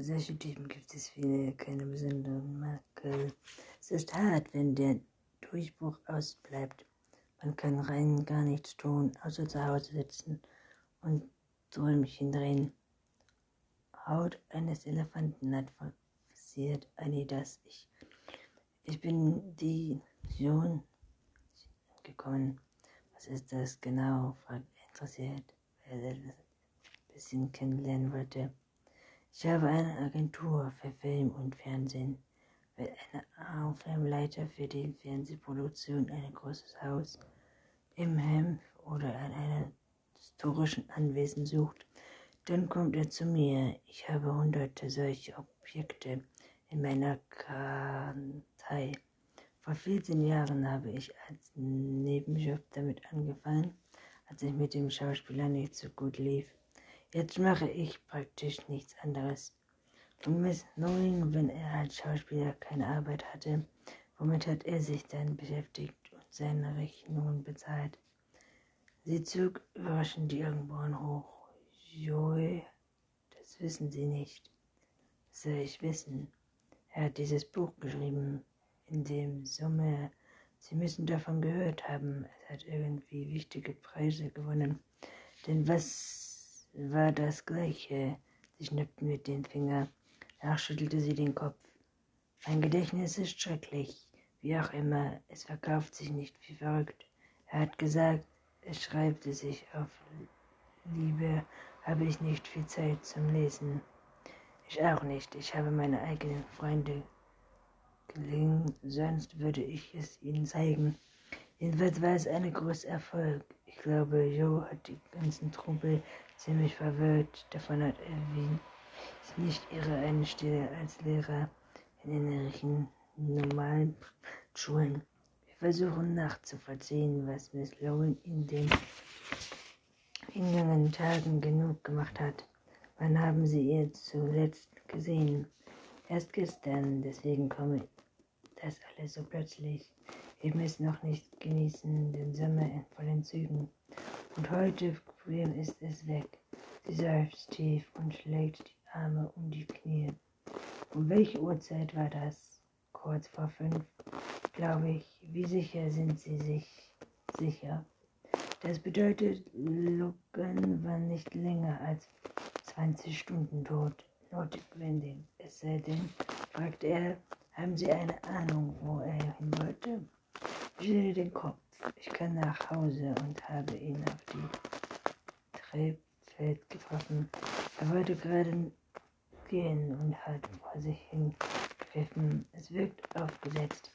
Für solche Typen gibt es viele, keine besonderen Makel. Es ist hart, wenn der Durchbruch ausbleibt. Man kann rein gar nichts tun, außer zu Hause sitzen und Träumchen drehen. Haut eines Elefanten hat passiert Adidas. Ich, ich bin die Vision gekommen. Was ist das genau? fragt er interessiert, wer er ein bisschen kennenlernen wollte. Ich habe eine Agentur für Film und Fernsehen, wenn eine Aufnahmeleiter für die Fernsehproduktion ein großes Haus im Hemd oder an einem historischen Anwesen sucht, dann kommt er zu mir. Ich habe hunderte solche Objekte in meiner Kartei. Vor 14 Jahren habe ich als Nebenjob damit angefangen, als ich mit dem Schauspieler nicht so gut lief. Jetzt mache ich praktisch nichts anderes. Und Miss Knowing, wenn er als Schauspieler keine Arbeit hatte, womit hat er sich dann beschäftigt und seine Rechnungen bezahlt? Sie zog überraschend die Augenbrauen hoch. Joe, das wissen Sie nicht. Das soll ich wissen. Er hat dieses Buch geschrieben, in dem Summe. Sie müssen davon gehört haben. Es hat irgendwie wichtige Preise gewonnen. Denn was war das Gleiche? Sie schnippten mit den Finger. Danach schüttelte sie den Kopf. Mein Gedächtnis ist schrecklich. Wie auch immer, es verkauft sich nicht wie verrückt. Er hat gesagt, es schreibte sich auf Liebe habe ich nicht viel Zeit zum Lesen. Ich auch nicht. Ich habe meine eigenen Freunde gelingen, sonst würde ich es ihnen zeigen. Jedenfalls war es ein großer Erfolg. Ich glaube, Joe hat die ganzen Trumpel ziemlich verwirrt. Davon hat Elvin nicht ihre eine Stelle als Lehrer in inneren normalen Schulen. Wir versuchen nachzuvollziehen, was Miss Lowen in den in jungen Tagen genug gemacht hat. Wann haben Sie ihr zuletzt gesehen? Erst gestern, deswegen komme das alles so plötzlich. Wir müssen noch nicht genießen den Sommer in vollen Zügen. Und heute früh ist es weg. Sie seufzt tief und schlägt die Arme um die Knie. Um welche Uhrzeit war das? Kurz vor fünf, glaube ich. Wie sicher sind Sie sich sicher? Das bedeutet, Logan war nicht länger als 20 Stunden tot. Notwendig. Es sei denn, fragte er, haben Sie eine Ahnung, wo er hin wollte? Ich schüttelte den Kopf. Ich kam nach Hause und habe ihn auf die Trebfeld getroffen. Er wollte gerade gehen und hat vor sich hingepfiffen. Es wirkt aufgesetzt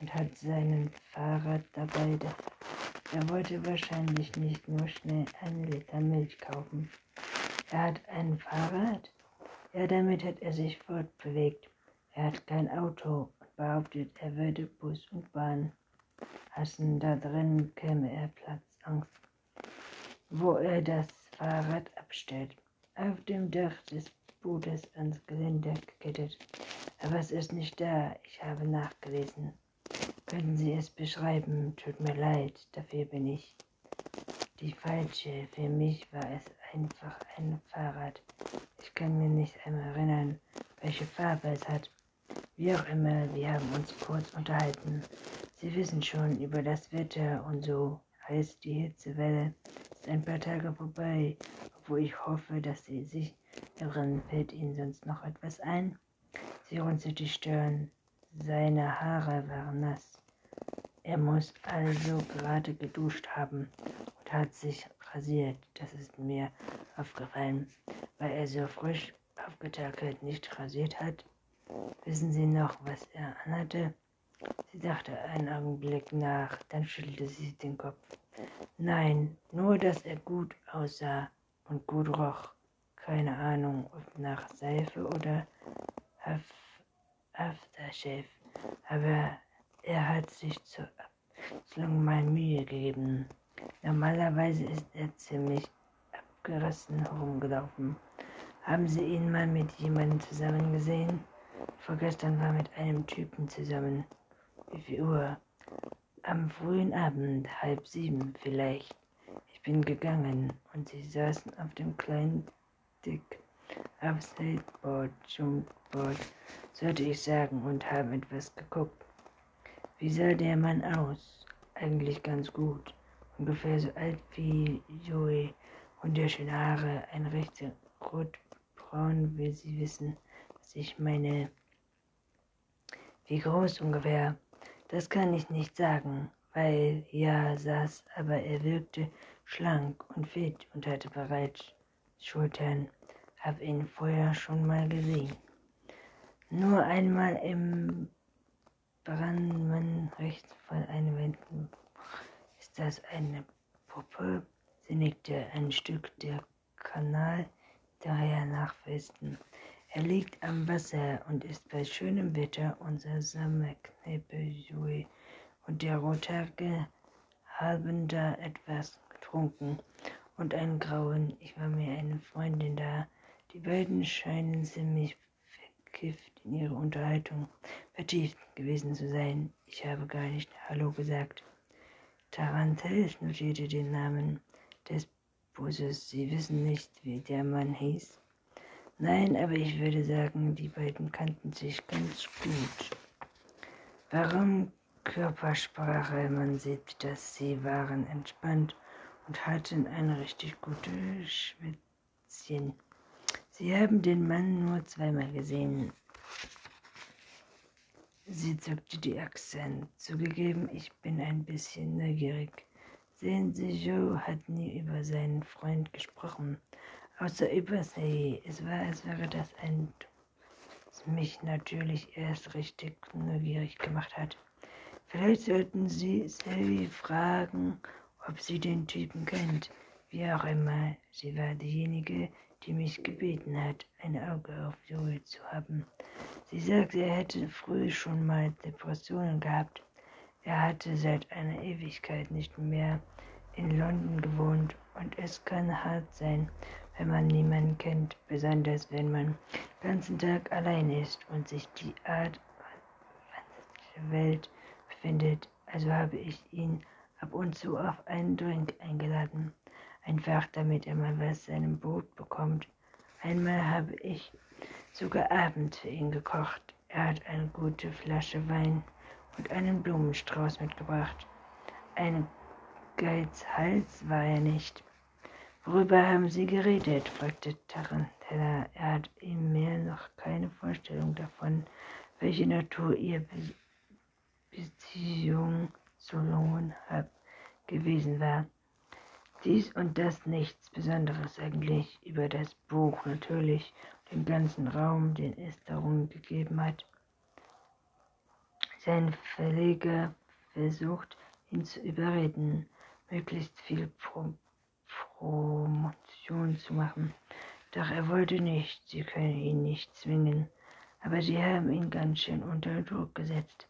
und hat seinen Fahrrad dabei er wollte wahrscheinlich nicht nur schnell einen Liter Milch kaufen. Er hat ein Fahrrad? Ja, damit hat er sich fortbewegt. Er hat kein Auto und behauptet, er würde Bus und Bahn hassen. Da drin käme er Platzangst, wo er das Fahrrad abstellt. Auf dem Dach des Bootes ans Geländer gekettet. Aber es ist nicht da. Ich habe nachgelesen. Können Sie es beschreiben? Tut mir leid, dafür bin ich die falsche. Für mich war es einfach ein Fahrrad. Ich kann mir nicht einmal erinnern, welche Farbe es hat. Wie auch immer, wir haben uns kurz unterhalten. Sie wissen schon über das Wetter und so heißt die Hitzewelle ein paar Tage vorbei, obwohl ich hoffe, dass Sie sich irren. Fällt Ihnen sonst noch etwas ein? Sie runzelte die Stirn. Seine Haare waren nass. Er muss also gerade geduscht haben und hat sich rasiert. Das ist mir aufgefallen, weil er so frisch aufgetakelt nicht rasiert hat. Wissen Sie noch, was er anhatte? Sie dachte einen Augenblick nach, dann schüttelte sie den Kopf. Nein, nur, dass er gut aussah und gut roch. Keine Ahnung, ob nach Seife oder Aftershave, aber er hat sich zur Abwechslung mal Mühe gegeben. Normalerweise ist er ziemlich abgerissen herumgelaufen. Haben Sie ihn mal mit jemandem zusammen gesehen? Vorgestern war mit einem Typen zusammen. Wie viel Uhr? Am frühen Abend, halb sieben vielleicht. Ich bin gegangen und sie saßen auf dem kleinen Dick auf Skateboard, Jumpboard, sollte ich sagen, und haben etwas geguckt. Wie sah der Mann aus? Eigentlich ganz gut. Ungefähr so alt wie Joey. Wunderschöne Haare, ein rechter rotbraun, will Sie wissen, was ich meine. Wie groß ungefähr? Das kann ich nicht sagen, weil ja saß, aber er wirkte schlank und fit und hatte bereits Schultern. Hab ihn vorher schon mal gesehen. Nur einmal im Brandmann rechts von einem Wänden. Ist das eine Puppe? Sie nickte ein Stück der Kanal daher nach Westen. Er liegt am Wasser und ist bei schönem Wetter unser Sommerkneipe Jui. Und der Rothaarige haben da etwas getrunken und einen grauen. Ich war mir eine Freundin da. Die beiden scheinen ziemlich verkifft in ihre Unterhaltung vertieft gewesen zu sein. Ich habe gar nicht Hallo gesagt. Tarantells notierte den Namen des Busses. Sie wissen nicht, wie der Mann hieß. Nein, aber ich würde sagen, die beiden kannten sich ganz gut. Warum Körpersprache? Man sieht, dass sie waren entspannt und hatten ein richtig gutes Schwitzchen. Sie haben den Mann nur zweimal gesehen. Sie zuckte die Achseln. Zugegeben, ich bin ein bisschen neugierig. Sehen Sie, Joe hat nie über seinen Freund gesprochen, außer über sie. Es war, als wäre das ein, das mich natürlich erst richtig neugierig gemacht hat. Vielleicht sollten Sie Sally fragen, ob sie den Typen kennt. Wie auch immer, sie war diejenige, die mich gebeten hat, ein Auge auf Joey zu haben. Sie sagte, er hätte früh schon mal Depressionen gehabt. Er hatte seit einer Ewigkeit nicht mehr in London gewohnt und es kann hart sein, wenn man niemanden kennt, besonders wenn man den ganzen Tag allein ist und sich die Art der Welt befindet. Also habe ich ihn ab und zu auf einen Drink eingeladen, einfach damit er mal was seinem Boot bekommt. Einmal habe ich sogar abends für ihn gekocht. Er hat eine gute Flasche Wein und einen Blumenstrauß mitgebracht. Ein Geizhals war er nicht. Worüber haben Sie geredet? fragte Tarantella. Er hat ihm mehr noch keine Vorstellung davon, welche Natur ihr Be Beziehung zu Lohnhab gewesen war. Dies und das nichts Besonderes eigentlich über das Buch natürlich, den ganzen Raum, den es darum gegeben hat. Sein Verleger versucht, ihn zu überreden, möglichst viel Pro Promotion zu machen. Doch er wollte nicht, sie können ihn nicht zwingen, aber sie haben ihn ganz schön unter Druck gesetzt.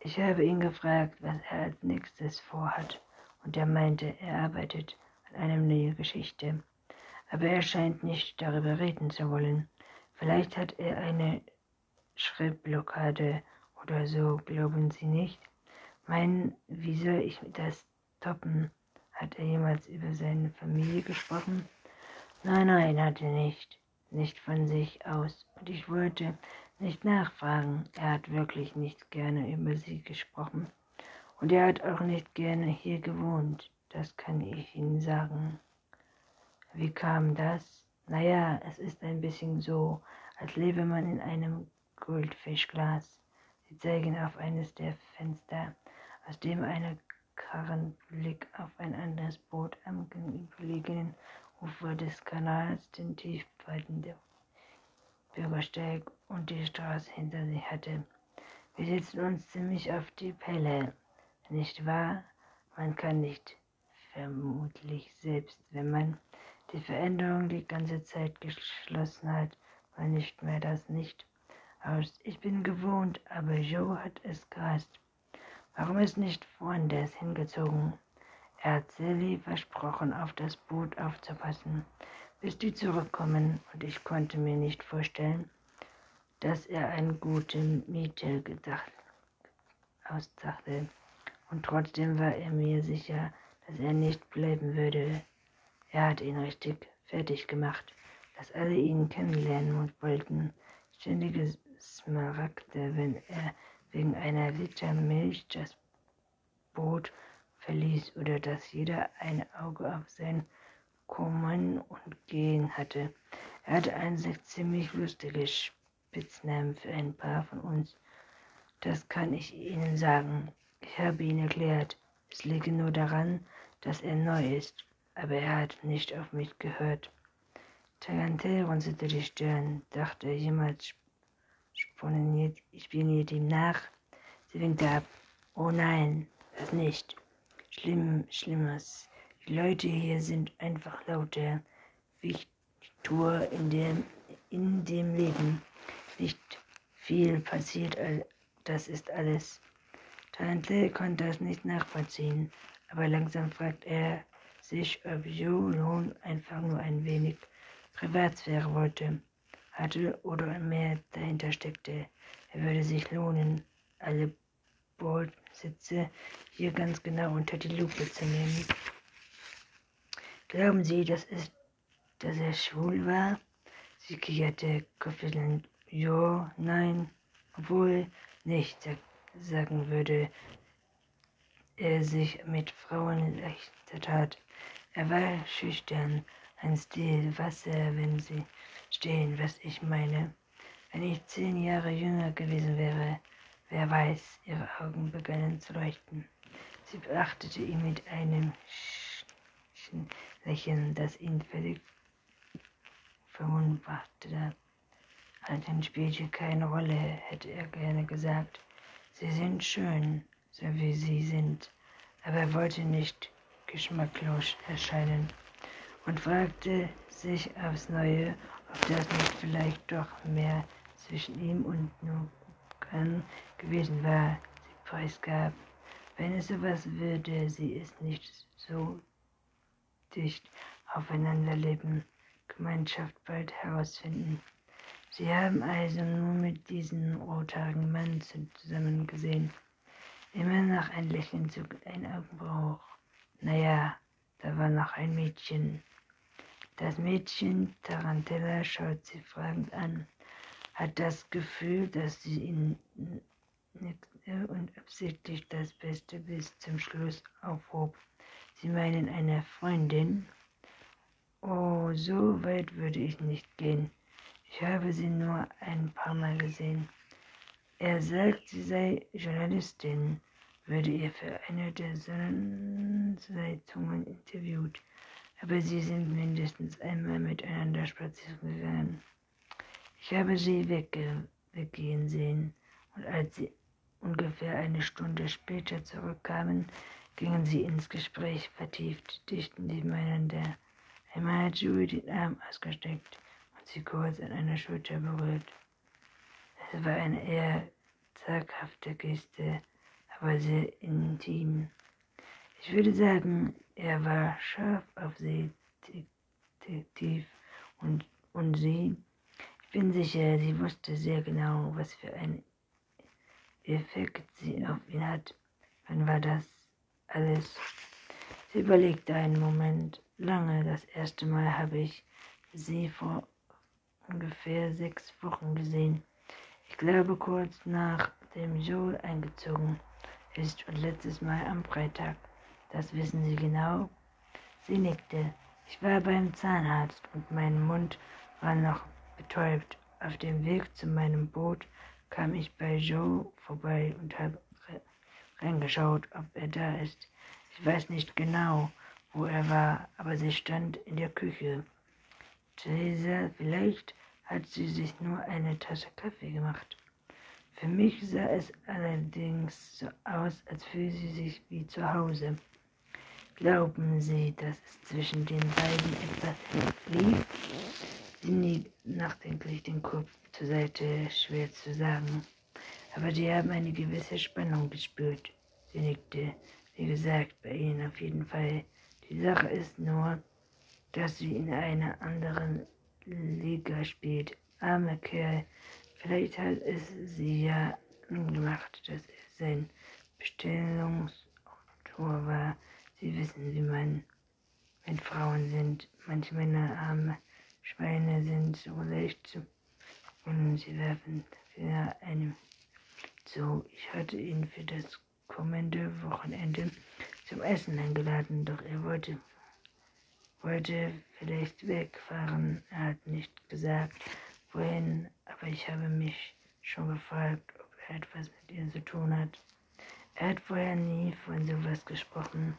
Ich habe ihn gefragt, was er als nächstes vorhat, und er meinte, er arbeitet an einer neuen Geschichte. Aber er scheint nicht darüber reden zu wollen. Vielleicht hat er eine Schreibblockade oder so, glauben Sie nicht? Meinen, wie soll ich das toppen? Hat er jemals über seine Familie gesprochen? Nein, nein, hat er nicht. Nicht von sich aus. Und ich wollte nicht nachfragen. Er hat wirklich nicht gerne über sie gesprochen. Und er hat auch nicht gerne hier gewohnt. Das kann ich Ihnen sagen. Wie kam das? Naja, es ist ein bisschen so, als lebe man in einem Goldfischglas. Sie zeigen auf eines der Fenster, aus dem eine Karrenblick auf ein anderes Boot am gegenüberliegenden Ufer des Kanals, den Tiefweiten der Bürgersteig und die Straße hinter sich hatte. Wir setzen uns ziemlich auf die Pelle, nicht wahr? Man kann nicht, vermutlich selbst, wenn man die Veränderung die ganze Zeit geschlossen hat, war nicht mehr das nicht aus. Ich bin gewohnt, aber Joe hat es gehasst. Warum ist nicht woanders hingezogen? Er hat Sally versprochen, auf das Boot aufzupassen, bis die zurückkommen, und ich konnte mir nicht vorstellen, dass er eine gute Miete gedacht ausdachte. Und trotzdem war er mir sicher, dass er nicht bleiben würde. Er hat ihn richtig fertig gemacht. dass alle ihn kennenlernen wollten. Ständige Smaragde, wenn er wegen einer Liter Milch das Boot verließ oder dass jeder ein Auge auf sein Kommen und Gehen hatte. Er hatte einen ziemlich lustigen Spitznamen für ein paar von uns. Das kann ich Ihnen sagen. Ich habe ihn erklärt. Es liege nur daran, dass er neu ist, aber er hat nicht auf mich gehört. Tarantel runzelte die Stirn. Dachte er jemals spioniert, spioniert ihm nach? Sie winkte ab. Oh nein, das nicht. Schlimm, Schlimmes. Die Leute hier sind einfach lauter. Wichtur in dem, in dem Leben. Nicht viel passiert, das ist alles. Tante konnte das nicht nachvollziehen, aber langsam fragt er sich, ob Joe einfach nur ein wenig Privatsphäre wollte, hatte oder mehr dahinter steckte. Er würde sich lohnen, alle Bordsitze hier ganz genau unter die Lupe zu nehmen. Glauben Sie, dass, es, dass er schwul war? Sie kicherte kopfschüttelnd. Jo, nein, obwohl nicht sagen würde, er sich mit Frauen leichter tat. Er war schüchtern, ein Stil, Wasser, wenn sie stehen, was ich meine. Wenn ich zehn Jahre jünger gewesen wäre, wer weiß, ihre Augen begannen zu leuchten. Sie beachtete ihn mit einem Lächeln, das ihn völlig verwunderte. Alten spielte keine Rolle, hätte er gerne gesagt. Sie sind schön, so wie sie sind, aber er wollte nicht geschmacklos erscheinen und fragte sich aufs Neue, ob das nicht vielleicht doch mehr zwischen ihm und Nukan gewesen war, sie preisgab. Wenn es sowas würde, sie es nicht so dicht aufeinander leben, Gemeinschaft bald herausfinden. Sie haben also nur mit diesem rothaarigen Mann zusammen gesehen. Immer noch ein Lächeln zog ein Augenbrach. Naja, da war noch ein Mädchen. Das Mädchen, Tarantella, schaut sie fragend an, hat das Gefühl, dass sie ihn nickte und absichtlich das Beste bis zum Schluss aufhob. Sie meinen eine Freundin? Oh, so weit würde ich nicht gehen. Ich habe sie nur ein paar Mal gesehen. Er sagt, sie sei Journalistin, würde ihr für eine der Sonnenzeitungen interviewt, aber sie sind mindestens einmal miteinander spazieren gegangen. Ich habe sie wegge weggehen sehen, und als sie ungefähr eine Stunde später zurückkamen, gingen sie ins Gespräch vertieft, dicht nebeneinander. Einmal hat Julie den Arm ausgesteckt sie kurz an einer Schulter berührt. Es war eine eher zaghafte Geste, aber sehr intim. Ich würde sagen, er war scharf auf sie, tief und, und sie. Ich bin sicher, sie wusste sehr genau, was für einen Effekt sie auf ihn hat. Wann war das alles? Sie überlegte einen Moment. Lange, das erste Mal habe ich sie vor ungefähr sechs Wochen gesehen. Ich glaube kurz nachdem Joel eingezogen ist und letztes Mal am Freitag. Das wissen Sie genau? Sie nickte. Ich war beim Zahnarzt und mein Mund war noch betäubt. Auf dem Weg zu meinem Boot kam ich bei Joe vorbei und habe reingeschaut, ob er da ist. Ich weiß nicht genau, wo er war, aber sie stand in der Küche. Theresa, vielleicht hat sie sich nur eine Tasse Kaffee gemacht. Für mich sah es allerdings so aus, als fühle sie sich wie zu Hause. Glauben Sie, dass es zwischen den beiden etwas lief? Sie niegt nachdenklich den Kopf zur Seite, schwer zu sagen. Aber die haben eine gewisse Spannung gespürt. Sie nickte. Wie gesagt, bei ihnen auf jeden Fall. Die Sache ist nur, dass sie in einer anderen Liga spielt. Armer Kerl. Vielleicht hat es sie ja gemacht, dass er sein Bestellungsautor war. Sie wissen, wie man mit Frauen sind. Manche Männer haben Schweine sind so leicht und sie werfen für einem zu. Ich hatte ihn für das kommende Wochenende zum Essen eingeladen, doch er wollte, wollte vielleicht wegfahren. Er hat nicht gesagt, wohin, aber ich habe mich schon gefragt, ob er etwas mit ihr zu tun hat. Er hat vorher nie von sowas gesprochen.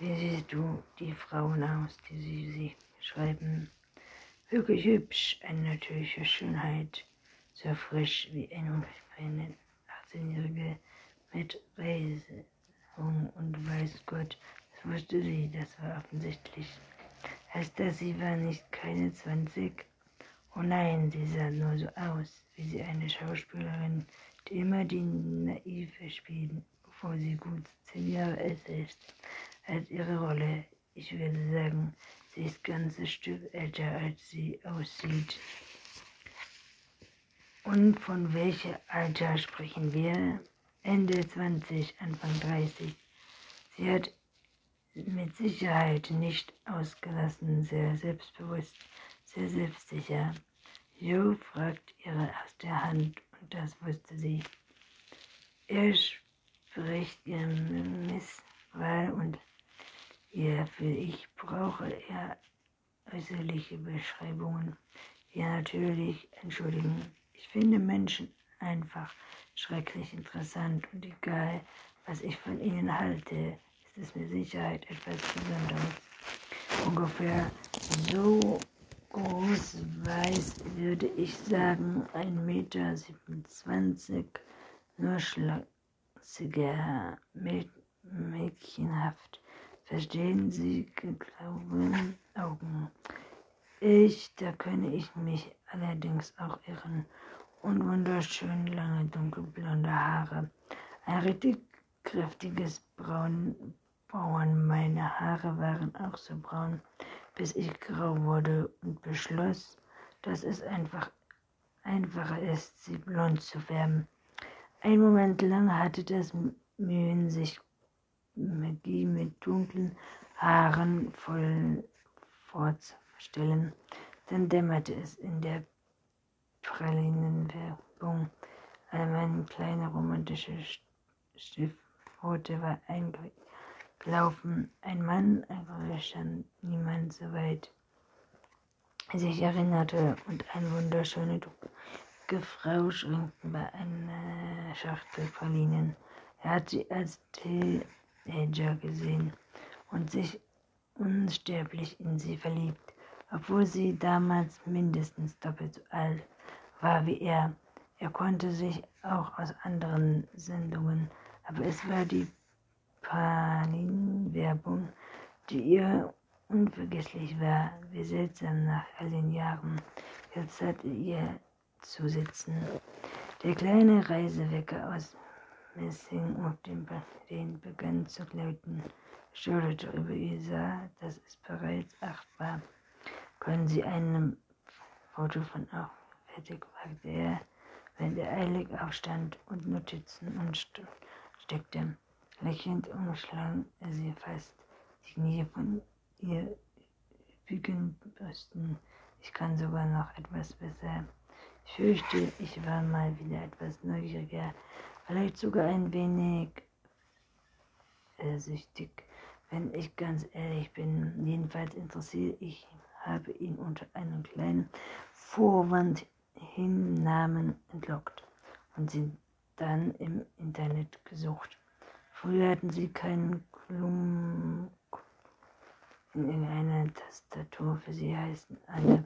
Wie siehst du die Frauen aus, die sie, sie schreiben? Wirklich hübsch, eine natürliche Schönheit, so frisch wie eine 18-Jährige mit Reisung und weiß Gott, das wusste sie, das war offensichtlich. Heißt das, sie war nicht keine 20? Oh nein, sie sah nur so aus, wie sie eine Schauspielerin, die immer die Naive spielt, bevor sie gut zehn Jahre alt ist als ihre Rolle. Ich würde sagen, sie ist ganzes Stück älter, als sie aussieht. Und von welchem Alter sprechen wir? Ende 20, Anfang 30. Sie hat mit Sicherheit nicht ausgelassen, sehr selbstbewusst, sehr selbstsicher. Jo fragt ihre erste Hand und das wusste sie. Er spricht ihr Misswahl und Hierfür ich brauche er äußerliche Beschreibungen. Ja, natürlich, entschuldigen. Ich finde Menschen einfach schrecklich interessant und egal, was ich von ihnen halte, ist es mit Sicherheit etwas Besonderes. Ungefähr so groß weiß, würde ich sagen, 1,27 Meter, nur schlachsiger, mädchenhaft verstehen Sie, geglauben Augen. Ich, da könne ich mich allerdings auch irren. Und wunderschön lange dunkelblonde Haare. Ein richtig kräftiges Braun. Braun. Meine Haare waren auch so braun, bis ich grau wurde und beschloss, dass es einfach einfacher ist, sie blond zu färben. Ein Moment lang hatte das Mühen, sich Magie mit dunklen Haaren voll vorzustellen. Dann dämmerte es in der Pralinenwerbung. All meine kleine romantische Stiftpfote war eingelaufen. Ein Mann, ein stand niemand so weit sich erinnerte und eine wunderschöne Frau schränkten bei einer Schachtel Pralinen. Er hat sie als Tee Teenager gesehen und sich unsterblich in sie verliebt, obwohl sie damals mindestens doppelt so alt war wie er. Er konnte sich auch aus anderen Sendungen, aber es war die Palin-Werbung, die ihr unvergesslich war, wie seltsam nach all den Jahren. Jetzt hatte ihr zu sitzen. Der kleine Reisewecker aus Messing auf dem den begann zu läuten, schauderte über ihr, sah, dass es bereits acht war. Können Sie einem Foto von auch fertig, fragte er, während er eilig aufstand und Notizen und steckte. Lächelnd umschlang er sie fast, die Knie von ihr bügeln brüsten. Ich kann sogar noch etwas besser. Ich fürchte, ich war mal wieder etwas neugieriger vielleicht sogar ein wenig versüchtig, wenn ich ganz ehrlich bin. Jedenfalls interessiert ich, habe ihn unter einem kleinen Vorwand Hinnamen entlockt und sie dann im Internet gesucht. Früher hatten sie keinen Klump in irgendeiner Tastatur für sie heißen. Eine